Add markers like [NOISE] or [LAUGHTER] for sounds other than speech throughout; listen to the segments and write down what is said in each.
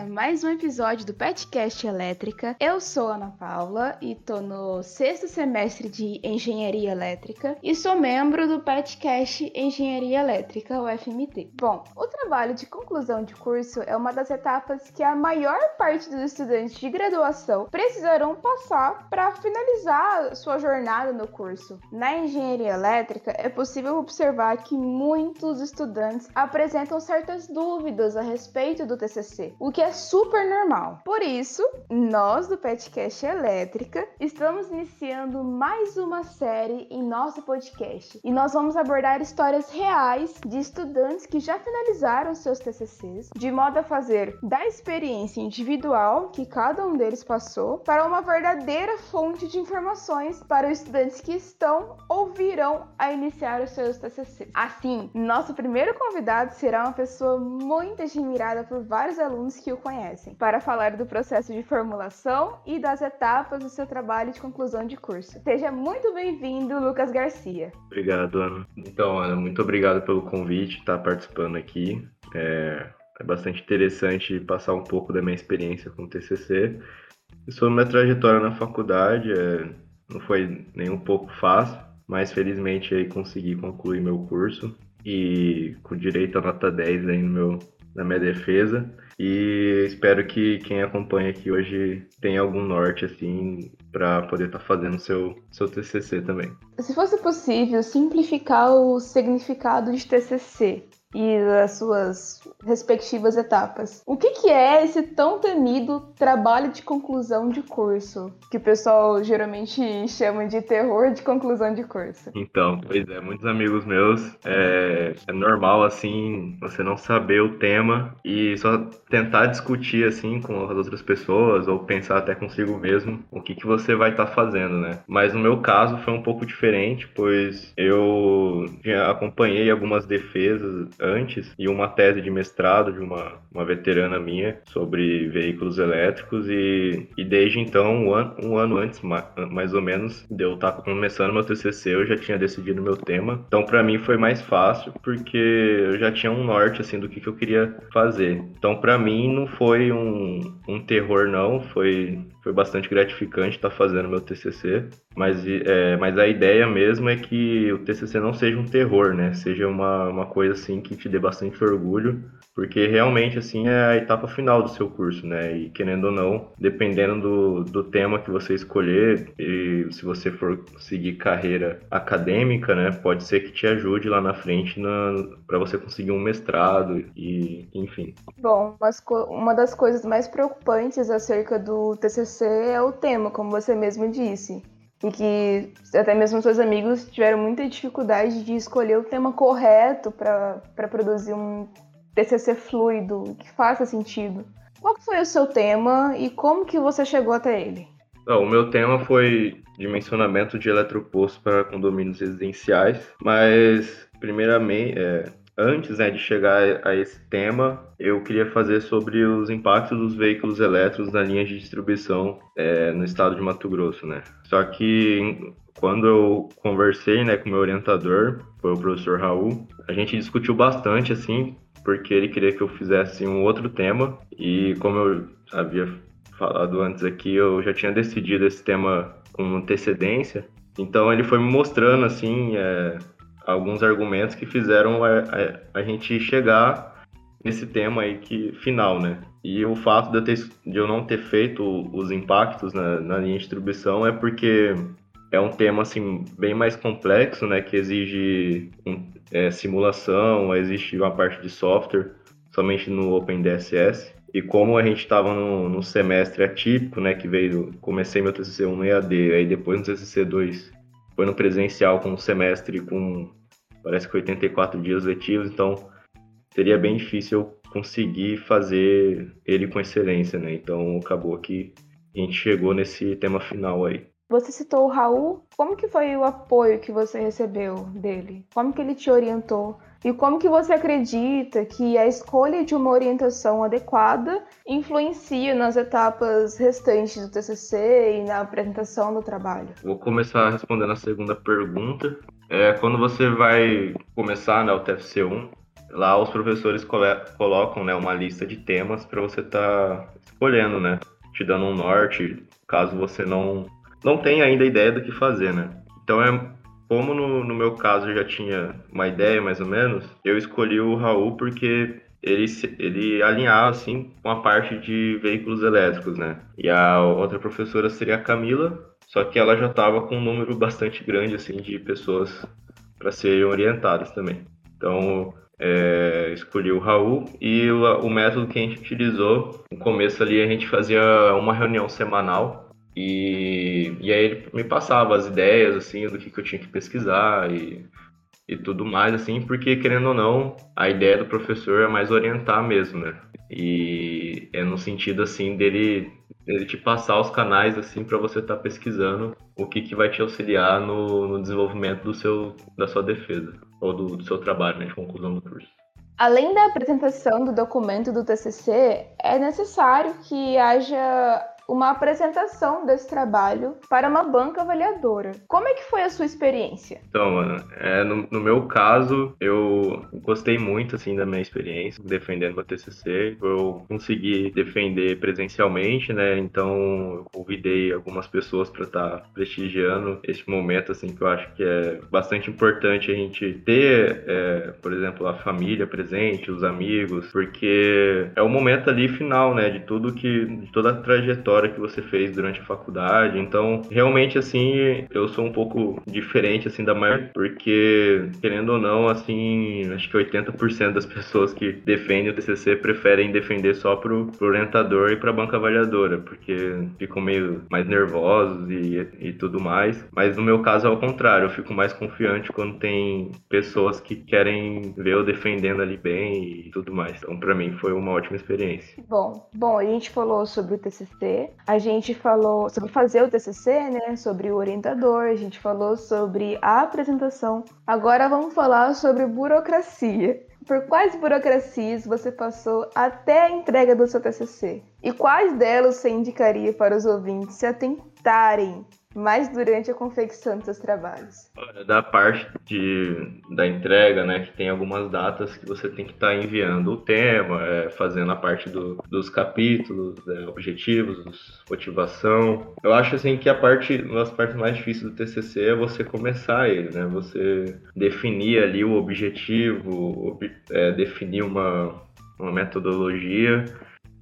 É mais um episódio do Petcast Elétrica. Eu sou Ana Paula e tô no sexto semestre de Engenharia Elétrica e sou membro do Petcast Engenharia Elétrica, o FMT. Bom, o trabalho de conclusão de curso é uma das etapas que a maior parte dos estudantes de graduação precisarão passar para finalizar sua jornada no curso. Na engenharia elétrica, é possível observar que muitos estudantes apresentam certas dúvidas a respeito do TCC, o que é super normal. Por isso, nós do Petcast Elétrica estamos iniciando mais uma série em nosso podcast e nós vamos abordar histórias reais de estudantes que já finalizaram seus TCCs, de modo a fazer da experiência individual que cada um deles passou para uma verdadeira fonte de informações para os estudantes que estão ou virão a iniciar os seus TCCs. Assim, nosso primeiro convidado será uma pessoa muito admirada por vários alunos que o conhecem, para falar do processo de formulação e das etapas do seu trabalho de conclusão de curso. Seja muito bem-vindo, Lucas Garcia. Obrigado, Ana. Então, Ana, muito obrigado pelo convite, estar participando aqui. É, é bastante interessante passar um pouco da minha experiência com o TCC. Sobre minha trajetória na faculdade, é, não foi nem um pouco fácil, mas felizmente aí consegui concluir meu curso e com direito a nota 10 aí no meu, na minha defesa. E espero que quem acompanha aqui hoje tenha algum norte, assim, para poder estar tá fazendo seu, seu TCC também. Se fosse possível simplificar o significado de TCC, e as suas respectivas etapas. O que, que é esse tão temido trabalho de conclusão de curso, que o pessoal geralmente [LAUGHS] chama de terror de conclusão de curso? Então, pois é, muitos amigos meus, é, é normal, assim, você não saber o tema e só tentar discutir, assim, com as outras pessoas ou pensar até consigo mesmo o que, que você vai estar tá fazendo, né? Mas no meu caso foi um pouco diferente, pois eu acompanhei algumas defesas antes e uma tese de mestrado de uma, uma veterana minha sobre veículos elétricos e, e desde então, um ano, um ano antes, mais ou menos, de eu estar começando meu TCC, eu já tinha decidido meu tema. Então, para mim foi mais fácil porque eu já tinha um norte assim do que, que eu queria fazer. Então, para mim não foi um, um terror não, foi foi bastante gratificante estar fazendo meu TCC, mas, é, mas a ideia mesmo é que o TCC não seja um terror, né? Seja uma, uma coisa assim que te dê bastante orgulho, porque realmente assim é a etapa final do seu curso, né? E querendo ou não, dependendo do, do tema que você escolher, e se você for seguir carreira acadêmica, né? Pode ser que te ajude lá na frente para você conseguir um mestrado e enfim. Bom, uma das coisas mais preocupantes acerca do TCC TCC é o tema, como você mesmo disse. E que até mesmo seus amigos tiveram muita dificuldade de escolher o tema correto para produzir um TCC fluido, que faça sentido. Qual foi o seu tema e como que você chegou até ele? o meu tema foi dimensionamento de eletroposto para condomínios residenciais, mas primeiramente, é, antes né, de chegar a esse tema, eu queria fazer sobre os impactos dos veículos elétricos na linha de distribuição é, no estado de Mato Grosso, né? Só que quando eu conversei né, com meu orientador, foi o professor Raul, a gente discutiu bastante, assim, porque ele queria que eu fizesse um outro tema, e como eu havia falado antes aqui, eu já tinha decidido esse tema com antecedência, então ele foi me mostrando, assim, é, alguns argumentos que fizeram a, a, a, gente chegar nesse tema aí que final, né? E o fato de eu, ter, de eu não ter feito os impactos na, na linha de distribuição é porque é um tema assim bem mais complexo, né? Que exige é, simulação, existe uma parte de software somente no OpenDSS. E como a gente estava no, no, semestre atípico, né? Que veio, comecei meu TCC 1 no EAD, aí depois no TCC 2 foi no presencial com um semestre com parece que 84 dias letivos, então seria bem difícil eu conseguir fazer ele com excelência, né? Então acabou que a gente chegou nesse tema final aí. Você citou o Raul, como que foi o apoio que você recebeu dele? Como que ele te orientou? E como que você acredita que a escolha de uma orientação adequada influencia nas etapas restantes do TCC e na apresentação do trabalho? Vou começar respondendo a segunda pergunta. É, quando você vai começar né, o TFC1, lá os professores colocam né, uma lista de temas para você estar tá escolhendo, né? Te dando um norte, caso você não, não tenha ainda ideia do que fazer, né? Então é como no, no meu caso eu já tinha uma ideia mais ou menos, eu escolhi o Raul porque ele, ele alinhava assim com a parte de veículos elétricos, né? E a outra professora seria a Camila, só que ela já estava com um número bastante grande assim de pessoas para serem orientadas também. Então é, escolhi o Raul e o, o, método que a gente utilizou no começo ali a gente fazia uma reunião semanal e, e aí ele me passava as ideias assim do que, que eu tinha que pesquisar e e tudo mais, assim, porque querendo ou não, a ideia do professor é mais orientar mesmo, né? E é no sentido, assim, dele, dele te passar os canais, assim, para você estar tá pesquisando o que, que vai te auxiliar no, no desenvolvimento do seu, da sua defesa, ou do, do seu trabalho, né, de conclusão do curso. Além da apresentação do documento do TCC, é necessário que haja uma apresentação desse trabalho para uma banca avaliadora. Como é que foi a sua experiência? Então, mano, é, no, no, meu caso, eu gostei muito, assim, da minha experiência defendendo o TCC. Eu consegui defender presencialmente, né? Então, eu convidei algumas pessoas para estar tá prestigiando esse momento, assim, que eu acho que é bastante importante a gente ter, é, por exemplo, a família presente, os amigos, porque é o momento ali final, né? De tudo que, de toda a trajetória trajetória que você fez durante a faculdade. Então, realmente, assim, eu sou um pouco diferente, assim, da maioria, porque, querendo ou não, assim, acho que 80% das pessoas que defendem o TCC preferem defender só pro, pro orientador e pra banca avaliadora, porque ficam meio mais nervosos e, e tudo mais. Mas no meu caso é ao contrário, eu fico mais confiante quando tem pessoas que querem ver eu defendendo ali bem e tudo mais. Então, para mim, foi uma ótima experiência. Bom, bom, a gente falou sobre o TCC, a gente falou sobre fazer o TCC, né? Sobre o orientador, a gente falou sobre a apresentação. Agora vamos falar sobre burocracia. Por quais burocracias você passou até a entrega do seu TCC? E quais delas você indicaria para os ouvintes se atentarem mais durante a confecção dos seus trabalhos? Da parte de, da entrega, né, que tem algumas datas que você tem que estar tá enviando o tema, é, fazendo a parte do, dos capítulos, é, objetivos, motivação. Eu acho assim que a parte, uma das partes mais difíceis do TCC é você começar ele, né, você definir ali o objetivo, ob, é, definir uma, uma metodologia,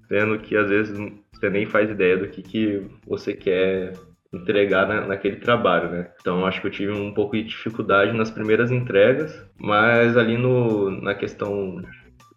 sendo que às vezes você nem faz ideia do que, que você quer entregar na, naquele trabalho, né? Então acho que eu tive um pouco de dificuldade nas primeiras entregas, mas ali no, na questão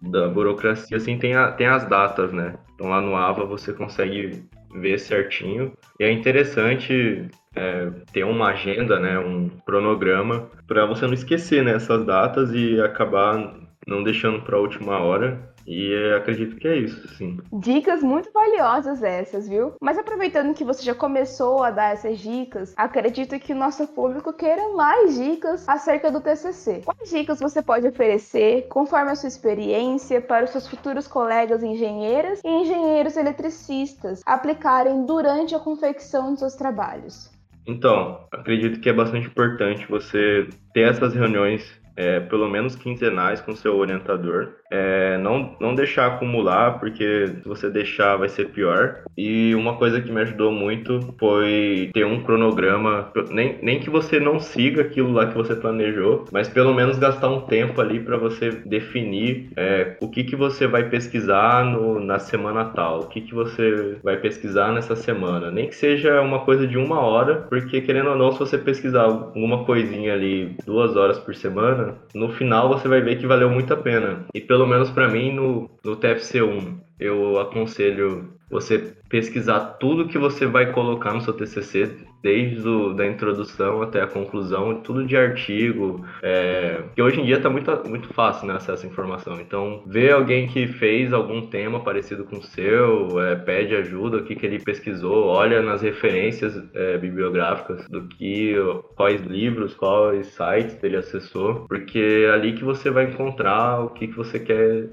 da burocracia, assim, tem, a, tem as datas, né? Então lá no AVA você consegue ver certinho. E é interessante é, ter uma agenda, né? Um cronograma para você não esquecer né, essas datas e acabar não deixando para a última hora e acredito que é isso, sim. Dicas muito valiosas essas, viu? Mas aproveitando que você já começou a dar essas dicas, acredito que o nosso público queira mais dicas acerca do TCC. Quais dicas você pode oferecer, conforme a sua experiência, para os seus futuros colegas engenheiras e engenheiros eletricistas aplicarem durante a confecção dos seus trabalhos? Então, acredito que é bastante importante você ter essas reuniões é, pelo menos quinzenais com seu orientador. É, não, não deixar acumular, porque se você deixar vai ser pior. E uma coisa que me ajudou muito foi ter um cronograma, nem, nem que você não siga aquilo lá que você planejou, mas pelo menos gastar um tempo ali para você definir é, o que, que você vai pesquisar no, na semana tal, o que, que você vai pesquisar nessa semana. Nem que seja uma coisa de uma hora, porque querendo ou não, se você pesquisar alguma coisinha ali duas horas por semana, no final você vai ver que valeu muito a pena. E pelo menos para mim no, no TFC1, eu aconselho você pesquisar tudo que você vai colocar no seu TCC, desde o, da introdução até a conclusão, tudo de artigo, é, que hoje em dia está muito, muito fácil né, acesso à informação. Então, ver alguém que fez algum tema parecido com o seu, é, pede ajuda, o que, que ele pesquisou, olha nas referências é, bibliográficas do que, quais livros, quais sites ele acessou, porque é ali que você vai encontrar o que, que você quer,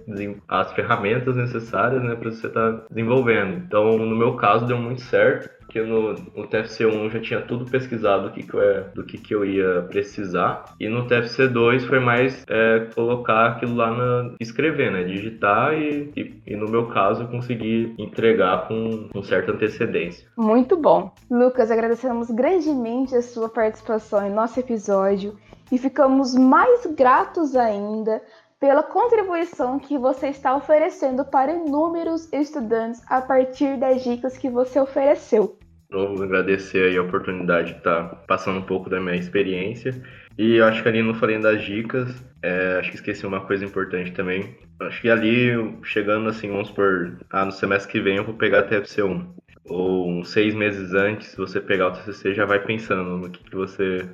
as ferramentas necessárias né, para você estar tá desenvolvendo. Então, no meu caso, deu muito certo porque no, no TFC1 eu já tinha tudo pesquisado do que, que, eu, é, do que, que eu ia precisar. E no TFC2 foi mais é, colocar aquilo lá na. escrever, né? Digitar e, e, e, no meu caso conseguir entregar com, com certa antecedência. Muito bom. Lucas, agradecemos grandemente a sua participação em nosso episódio e ficamos mais gratos ainda pela contribuição que você está oferecendo para inúmeros estudantes a partir das dicas que você ofereceu. Vou agradecer a oportunidade de estar passando um pouco da minha experiência. E eu acho que ali não falei das dicas, é, acho que esqueci uma coisa importante também. Acho que ali, chegando assim, vamos por. Ah, no semestre que vem eu vou pegar a TFC1. Ou uns seis meses antes, você pegar o TCC, já vai pensando no que, que você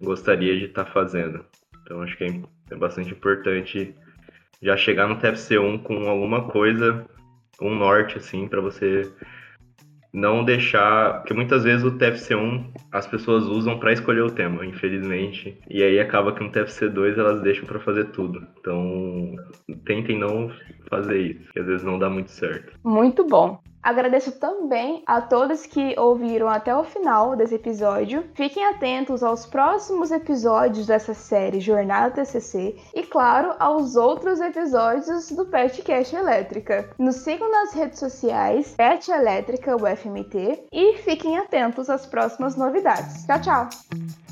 gostaria de estar fazendo. Então acho que é é bastante importante já chegar no TFC1 com alguma coisa, um norte, assim, para você não deixar. Porque muitas vezes o TFC1 as pessoas usam para escolher o tema, infelizmente. E aí acaba que no TFC2 elas deixam para fazer tudo. Então tentem não fazer isso, que às vezes não dá muito certo. Muito bom. Agradeço também a todos que ouviram até o final desse episódio. Fiquem atentos aos próximos episódios dessa série Jornada TCC e, claro, aos outros episódios do Petcast Elétrica. Nos sigam nas redes sociais Pet Elétrica UFMT e fiquem atentos às próximas novidades. Tchau, tchau!